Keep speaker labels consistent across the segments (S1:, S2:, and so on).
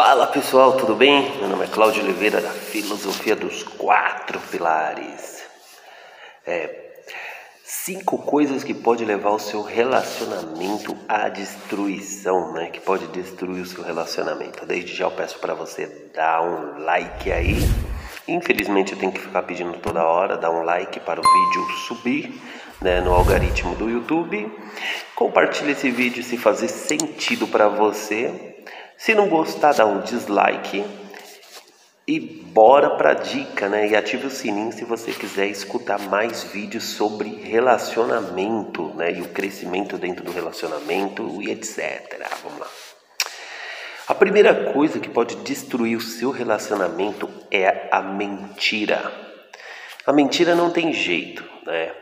S1: Fala pessoal, tudo bem? Meu nome é Cláudio Oliveira da Filosofia dos Quatro Pilares. É, cinco coisas que pode levar o seu relacionamento à destruição, né? Que pode destruir o seu relacionamento. Desde já eu peço para você dar um like aí. Infelizmente eu tenho que ficar pedindo toda hora, dar um like para o vídeo subir né, no algoritmo do YouTube. Compartilhe esse vídeo se fazer sentido para você se não gostar, dá um dislike e bora para a dica, né? E ative o sininho se você quiser escutar mais vídeos sobre relacionamento, né? E o crescimento dentro do relacionamento e etc. Vamos lá. A primeira coisa que pode destruir o seu relacionamento é a mentira. A mentira não tem jeito, né?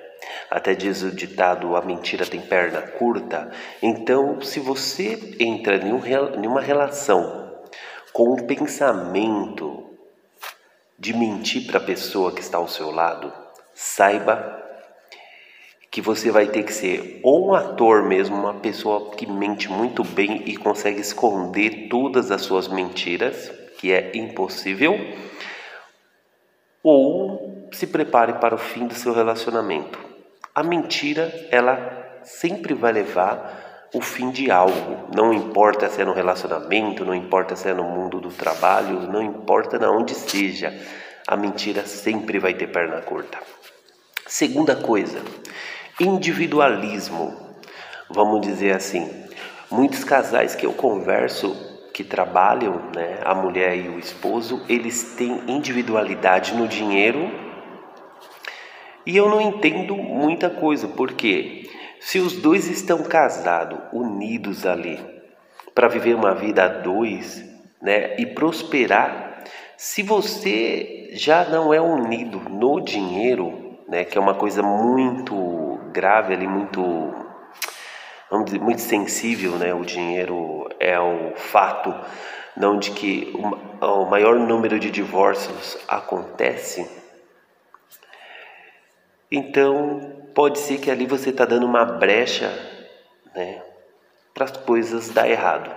S1: Até diz o ditado: a mentira tem perna curta. Então, se você entra em uma relação com um pensamento de mentir para a pessoa que está ao seu lado, saiba que você vai ter que ser ou um ator mesmo, uma pessoa que mente muito bem e consegue esconder todas as suas mentiras, que é impossível, ou se prepare para o fim do seu relacionamento. A mentira, ela sempre vai levar o fim de algo. Não importa se é no relacionamento, não importa se é no mundo do trabalho, não importa na onde seja. A mentira sempre vai ter perna curta. Segunda coisa, individualismo. Vamos dizer assim, muitos casais que eu converso que trabalham, né, a mulher e o esposo, eles têm individualidade no dinheiro. E eu não entendo muita coisa, porque se os dois estão casados, unidos ali, para viver uma vida a dois, né, e prosperar, se você já não é unido no dinheiro, né, que é uma coisa muito grave ali, muito vamos dizer, muito sensível, né? O dinheiro é o fato não de que o maior número de divórcios acontece então, pode ser que ali você está dando uma brecha né, para as coisas dar errado.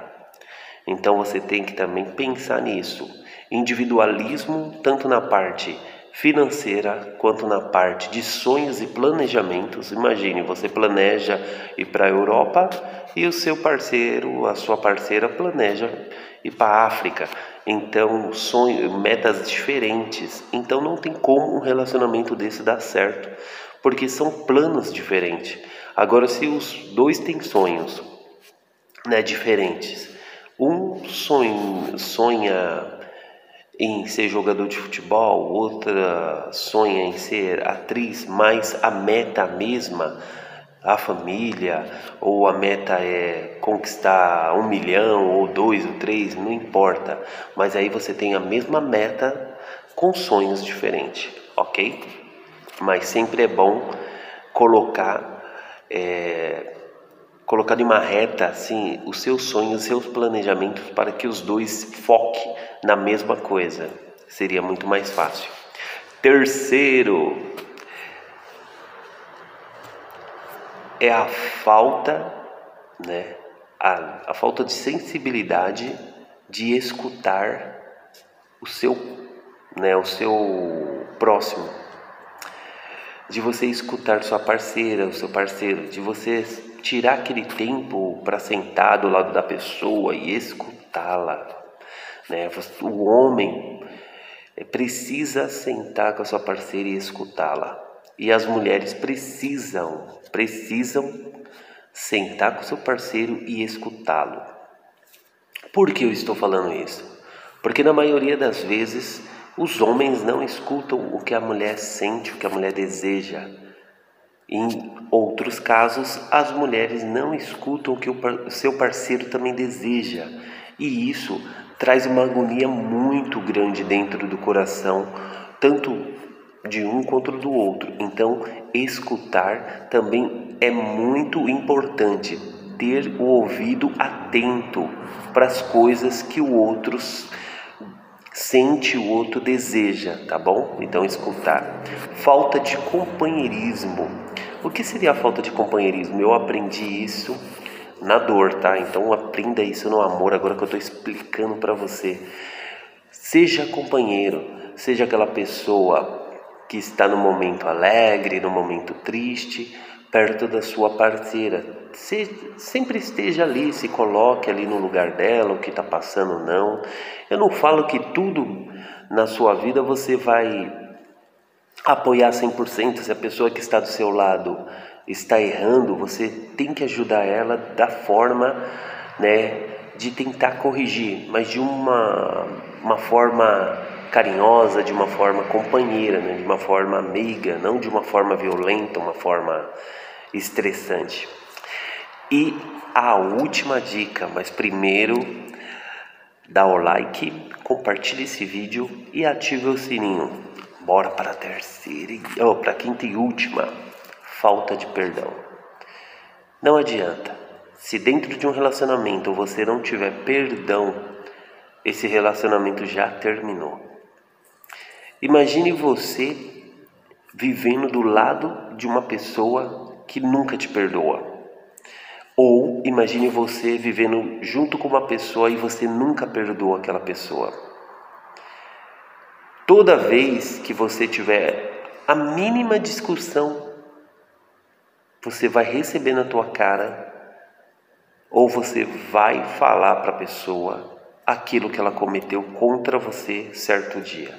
S1: Então, você tem que também pensar nisso. Individualismo, tanto na parte financeira quanto na parte de sonhos e planejamentos. Imagine, você planeja ir para a Europa e o seu parceiro, a sua parceira planeja ir para a África. Então, sonho, metas diferentes. Então, não tem como um relacionamento desse dar certo, porque são planos diferentes. Agora, se os dois têm sonhos né, diferentes, um sonho, sonha em ser jogador de futebol, outra sonha em ser atriz, mas a meta mesma a família, ou a meta é conquistar um milhão, ou dois, ou três, não importa. Mas aí você tem a mesma meta com sonhos diferentes, ok? Mas sempre é bom colocar, é, colocar em uma reta assim os seus sonhos, os seus planejamentos para que os dois foquem na mesma coisa. Seria muito mais fácil. Terceiro, é a falta, né, a, a falta de sensibilidade de escutar o seu, né, o seu próximo, de você escutar sua parceira, o seu parceiro, de você tirar aquele tempo para sentar do lado da pessoa e escutá-la, né? O homem precisa sentar com a sua parceira e escutá-la. E as mulheres precisam, precisam sentar com seu parceiro e escutá-lo. Por que eu estou falando isso? Porque na maioria das vezes os homens não escutam o que a mulher sente, o que a mulher deseja. Em outros casos, as mulheres não escutam o que o seu parceiro também deseja. E isso traz uma agonia muito grande dentro do coração, tanto de um contra do outro. Então, escutar também é muito importante, ter o ouvido atento para as coisas que o outro sente, o outro deseja, tá bom? Então, escutar. Falta de companheirismo. O que seria a falta de companheirismo? Eu aprendi isso na dor, tá? Então aprenda isso no amor agora que eu estou explicando para você. Seja companheiro, seja aquela pessoa que está no momento alegre, no momento triste, perto da sua parceira. Se, sempre esteja ali, se coloque ali no lugar dela, o que está passando não. Eu não falo que tudo na sua vida você vai apoiar 100%. Se a pessoa que está do seu lado está errando, você tem que ajudar ela da forma, né, de tentar corrigir, mas de uma, uma forma carinhosa, de uma forma companheira, né, de uma forma amiga, não de uma forma violenta, uma forma estressante. E a última dica, mas primeiro dá o like, compartilhe esse vídeo e ative o sininho. Bora para a terceira, oh, para a quinta e última falta de perdão. Não adianta. Se dentro de um relacionamento você não tiver perdão, esse relacionamento já terminou. Imagine você vivendo do lado de uma pessoa que nunca te perdoa. Ou imagine você vivendo junto com uma pessoa e você nunca perdoa aquela pessoa. Toda vez que você tiver a mínima discussão você vai receber na tua cara ou você vai falar para a pessoa aquilo que ela cometeu contra você certo dia.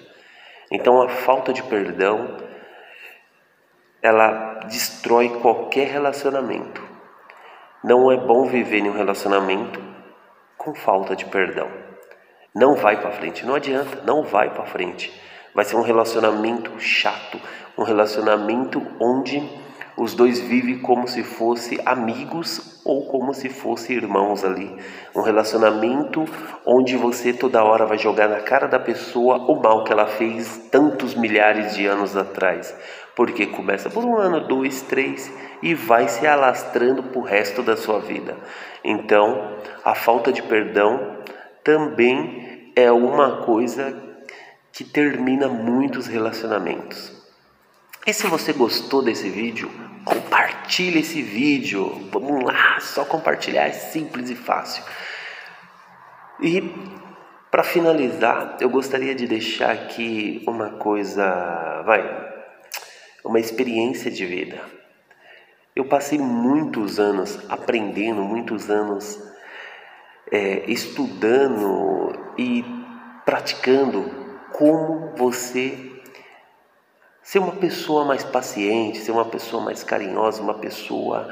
S1: Então a falta de perdão ela destrói qualquer relacionamento. Não é bom viver em um relacionamento com falta de perdão. Não vai para frente, não adianta, não vai para frente. Vai ser um relacionamento chato, um relacionamento onde os dois vivem como se fossem amigos ou como se fossem irmãos ali. Um relacionamento onde você toda hora vai jogar na cara da pessoa o mal que ela fez tantos milhares de anos atrás. Porque começa por um ano, dois, três e vai se alastrando para o resto da sua vida. Então, a falta de perdão também é uma coisa que termina muitos relacionamentos. E se você gostou desse vídeo, compartilhe esse vídeo. Vamos lá, só compartilhar é simples e fácil. E para finalizar, eu gostaria de deixar aqui uma coisa, vai, uma experiência de vida. Eu passei muitos anos aprendendo, muitos anos é, estudando e praticando como você Ser uma pessoa mais paciente, ser uma pessoa mais carinhosa, uma pessoa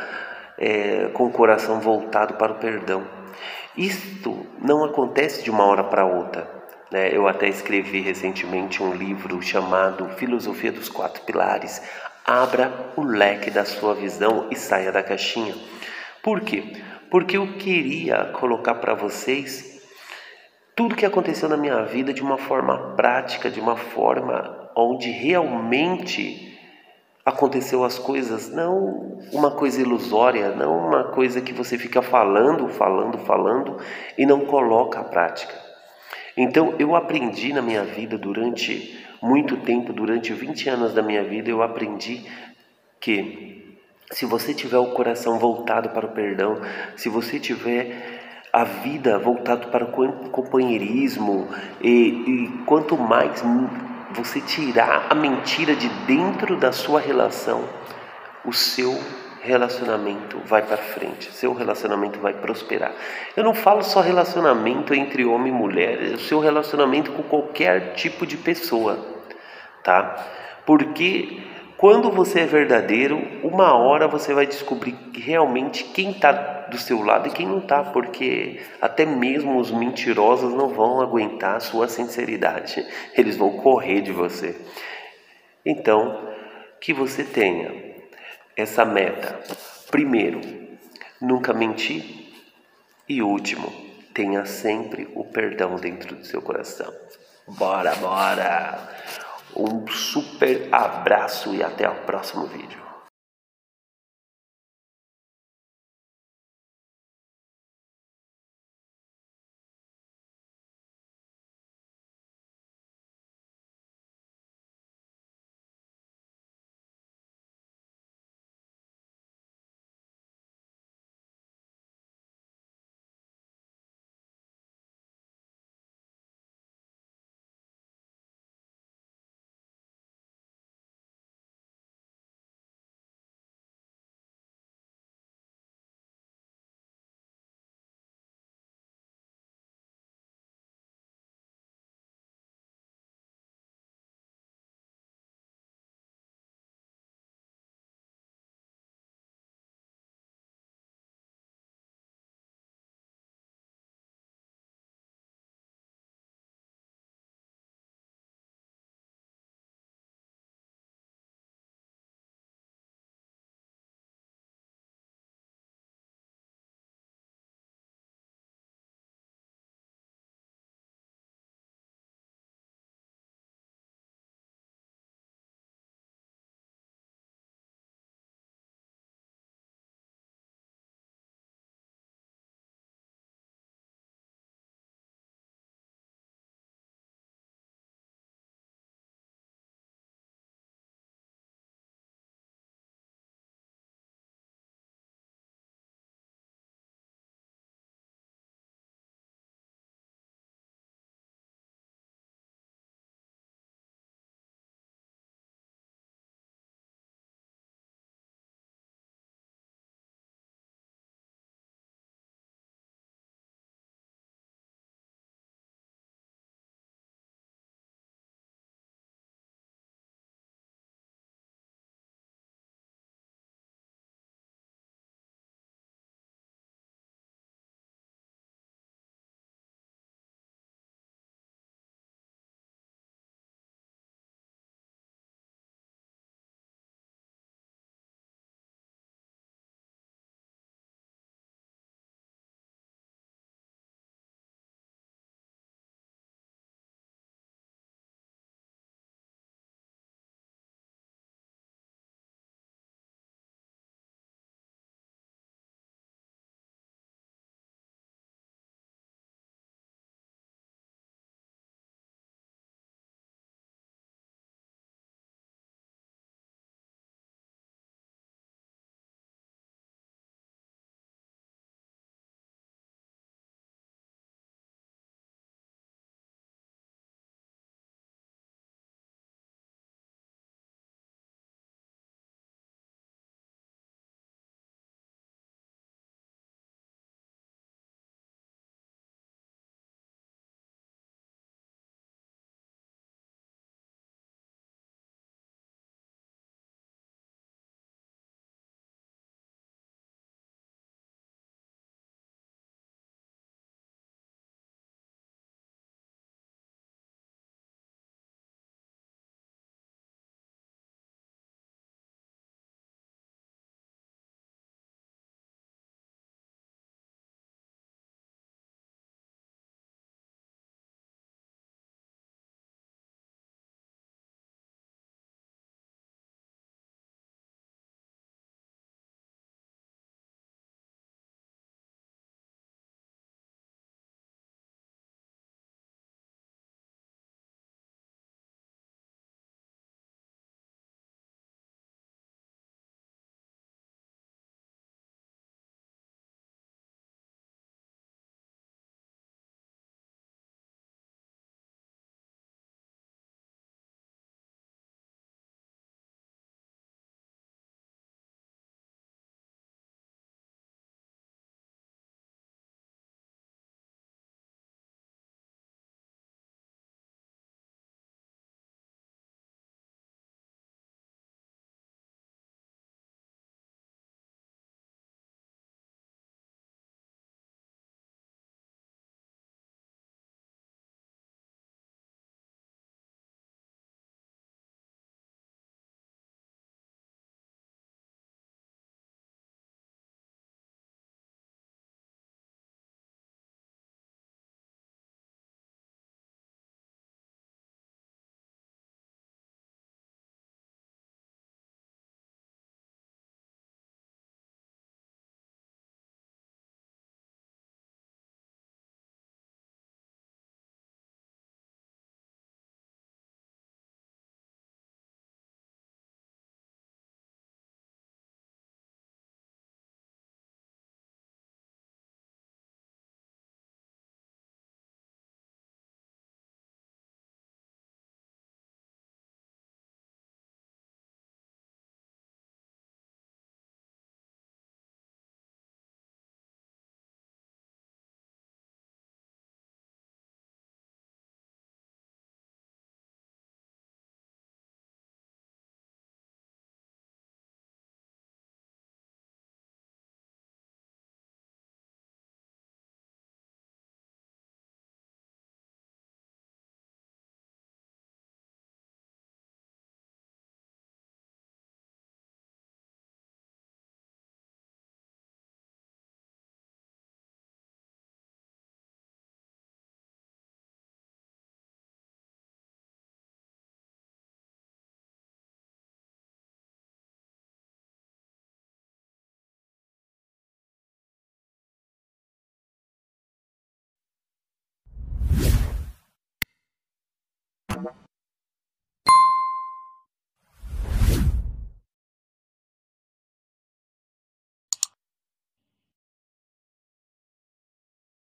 S1: é, com o coração voltado para o perdão. Isto não acontece de uma hora para outra. Né? Eu até escrevi recentemente um livro chamado Filosofia dos Quatro Pilares. Abra o leque da sua visão e saia da caixinha. Por quê? Porque eu queria colocar para vocês tudo que aconteceu na minha vida de uma forma prática, de uma forma onde realmente aconteceu as coisas, não uma coisa ilusória, não uma coisa que você fica falando, falando, falando e não coloca a prática. Então eu aprendi na minha vida durante muito tempo, durante 20 anos da minha vida, eu aprendi que se você tiver o coração voltado para o perdão, se você tiver a vida voltado para o companheirismo e, e quanto mais você tirar a mentira de dentro da sua relação, o seu relacionamento vai para frente, seu relacionamento vai prosperar. Eu não falo só relacionamento entre homem e mulher, é o seu relacionamento com qualquer tipo de pessoa, tá? Porque quando você é verdadeiro, uma hora você vai descobrir realmente quem está do seu lado e quem não está, porque até mesmo os mentirosos não vão aguentar a sua sinceridade, eles vão correr de você. Então, que você tenha essa meta. Primeiro, nunca mentir. E último, tenha sempre o perdão dentro do seu coração. Bora, bora! Um super abraço e até o próximo vídeo.